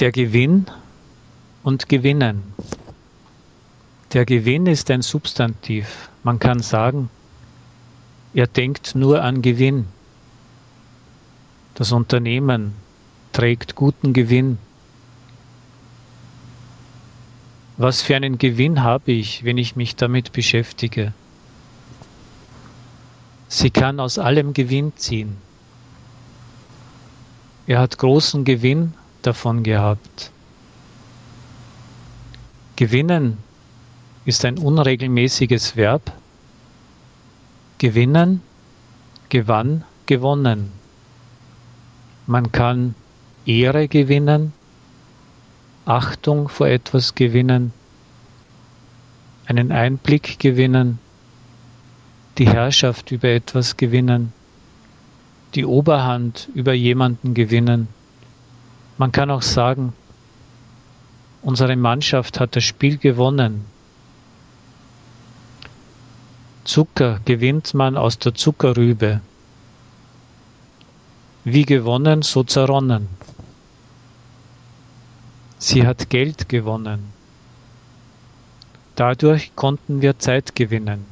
Der Gewinn und Gewinnen. Der Gewinn ist ein Substantiv. Man kann sagen, er denkt nur an Gewinn. Das Unternehmen trägt guten Gewinn. Was für einen Gewinn habe ich, wenn ich mich damit beschäftige? Sie kann aus allem Gewinn ziehen. Er hat großen Gewinn davon gehabt. Gewinnen ist ein unregelmäßiges Verb. Gewinnen, gewann, gewonnen. Man kann Ehre gewinnen, Achtung vor etwas gewinnen, einen Einblick gewinnen, die Herrschaft über etwas gewinnen, die Oberhand über jemanden gewinnen. Man kann auch sagen, unsere Mannschaft hat das Spiel gewonnen. Zucker gewinnt man aus der Zuckerrübe. Wie gewonnen, so zerronnen. Sie hat Geld gewonnen. Dadurch konnten wir Zeit gewinnen.